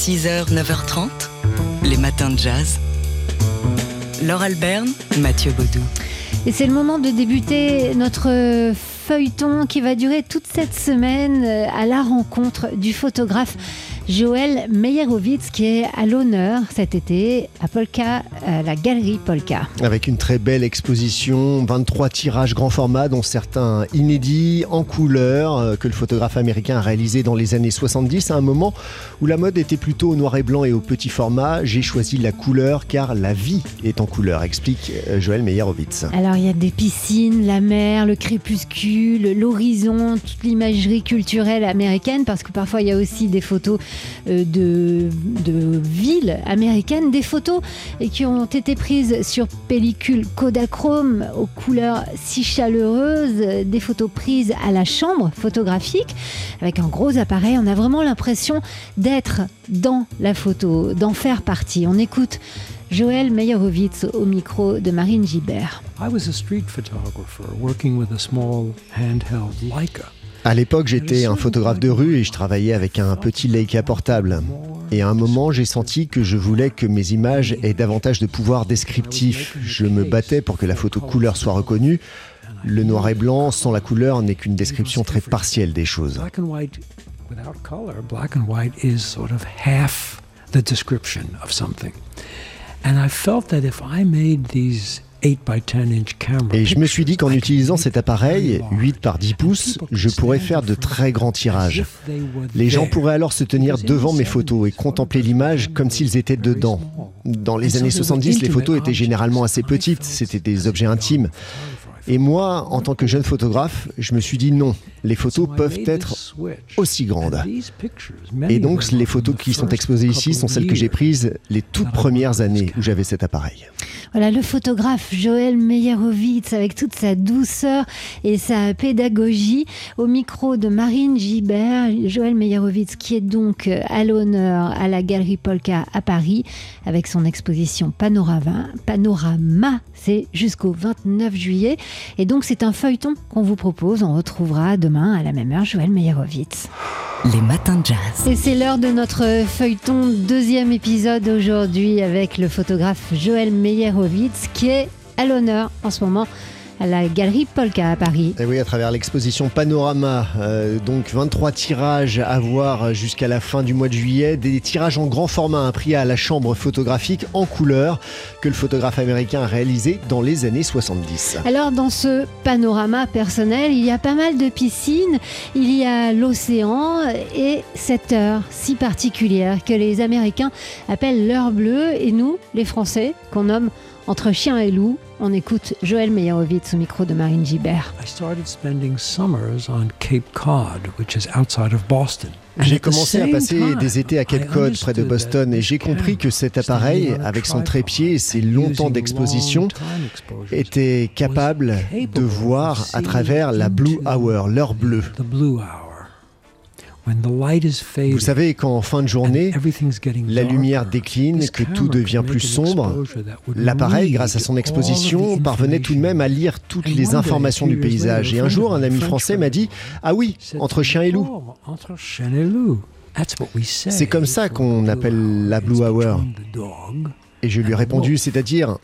6h, 9h30, les matins de jazz. Laure Alberne, Mathieu Baudou. Et c'est le moment de débuter notre feuilleton qui va durer toute cette semaine euh, à la rencontre du photographe Joël Meyerowitz qui est à l'honneur cet été à Polka, à la galerie Polka. Avec une très belle exposition, 23 tirages grand format, dont certains inédits, en couleur, euh, que le photographe américain a réalisé dans les années 70, à un moment où la mode était plutôt au noir et blanc et au petit format. J'ai choisi la couleur car la vie est en couleur, explique euh, Joël Meyerowitz. Alors il y a des piscines, la mer, le crépuscule, l'horizon, toute l'imagerie culturelle américaine, parce que parfois il y a aussi des photos euh, de, de villes américaines, des photos qui ont été prises sur pellicule Kodachrome aux couleurs si chaleureuses, des photos prises à la chambre photographique avec un gros appareil. On a vraiment l'impression d'être dans la photo, d'en faire partie. On écoute Joël Meyerowitz au micro de Marine Gibert. I was a street photographer working with a small handheld Leica. À l'époque, j'étais un photographe de rue et je travaillais avec un petit Leica portable. Et à un moment, j'ai senti que je voulais que mes images aient davantage de pouvoir descriptif. Je me battais pour que la photo couleur soit reconnue. Le noir et blanc sans la couleur n'est qu'une description très partielle des choses. Black and white without color, black and white is sort of half the description of something. And I felt that if I made these 8 by 10 inch camera Et je me suis dit qu'en utilisant cet appareil, very large 8 par 10 pouces, je pourrais faire de très grands tirages. Les gens pourraient alors se tenir devant mes photos et contempler l'image comme s'ils étaient dedans. Dans les années 70, les photos étaient généralement assez petites, c'était des objets intimes. Et moi, en tant que jeune photographe, je me suis dit non, les photos peuvent être aussi grandes. Et donc, les photos qui sont exposées ici sont celles que j'ai prises les toutes premières années où j'avais cet appareil. Voilà le photographe Joël Meyerowitz avec toute sa douceur et sa pédagogie au micro de Marine Gibert. Joël Meyerowitz qui est donc à l'honneur à la Galerie Polka à Paris avec son exposition Panorama. Panorama, c'est jusqu'au 29 juillet. Et donc c'est un feuilleton qu'on vous propose. On retrouvera demain à la même heure Joël Meyerowitz. Les matins de jazz. Et c'est l'heure de notre feuilleton, deuxième épisode aujourd'hui avec le photographe Joël Meyerowitz qui est à l'honneur en ce moment à la galerie Polka à Paris. Et oui, à travers l'exposition Panorama, euh, donc 23 tirages à voir jusqu'à la fin du mois de juillet, des tirages en grand format, un prix à la chambre photographique en couleur que le photographe américain a réalisé dans les années 70. Alors dans ce panorama personnel, il y a pas mal de piscines, il y a l'océan et cette heure si particulière que les Américains appellent l'heure bleue et nous, les Français, qu'on nomme entre chien et loup, on écoute Joël Meyerowitz au micro de Marine Gibert. I started spending summers on Cape Cod, which is outside of Boston. And J'ai commencé à passer des étés à Cape I Cod, près de understood Boston, that et j'ai compris que cet appareil, avec son tripod trépied et ses and longtemps using d'exposition, était capable de voir à travers la Blue Hour, l'heure bleue. Vous savez, quand en fin de journée, la lumière décline, que tout devient plus sombre, l'appareil, grâce à son exposition, the parvenait tout de même à lire toutes les informations du paysage. Et un jour, un ami français m'a dit Ah oui, entre chien et loup. Oh, C'est comme ça qu'on appelle la. Blue Hour. Et je lui ai répondu C'est-à-dire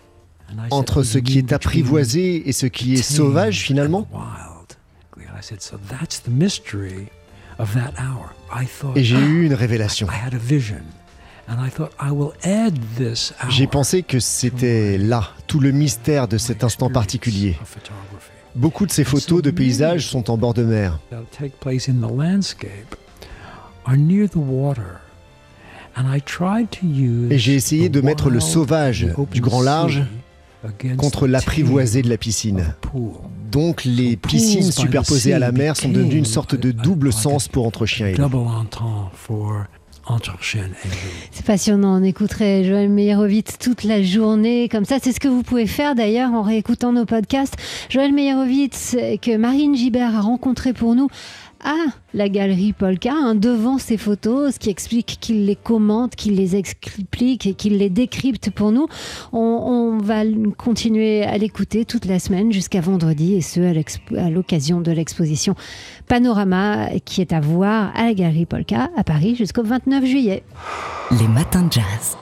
entre "Oh, ce qui est apprivoisé et ce qui est sauvage finalement and wild." And I said, "So that's the mystery of that hour." I thought Et j'ai eu une révélation. J'ai pensé que c'était là, tout le mystère de cet instant particulier. Beaucoup de ces photos de paysages sont en bord de mer. Et j'ai essayé de mettre le sauvage du grand large contre l'apprivoisé de la piscine. Donc les piscines superposées à la mer sont devenues une sorte de double sens pour entre chien et loup. Double entendre for entre chien et loup. C'est passionnant, on écouterait Joël Meyerowitz toute la journée comme ça. C'est ce que vous pouvez faire d'ailleurs en réécoutant nos podcasts. Joël Meyerowitz que Marine Gibert a rencontré pour nous à la galerie Polka, hein, devant ces photos, ce qui explique qu'il les commente, qu'il les explique et qu'il les décrypte pour nous. On, on va continuer à l'écouter toute la semaine jusqu'à vendredi et ce à l'occasion de l'exposition Panorama qui est à voir à la galerie Polka à Paris jusqu'au 29 juillet. Les matins de jazz.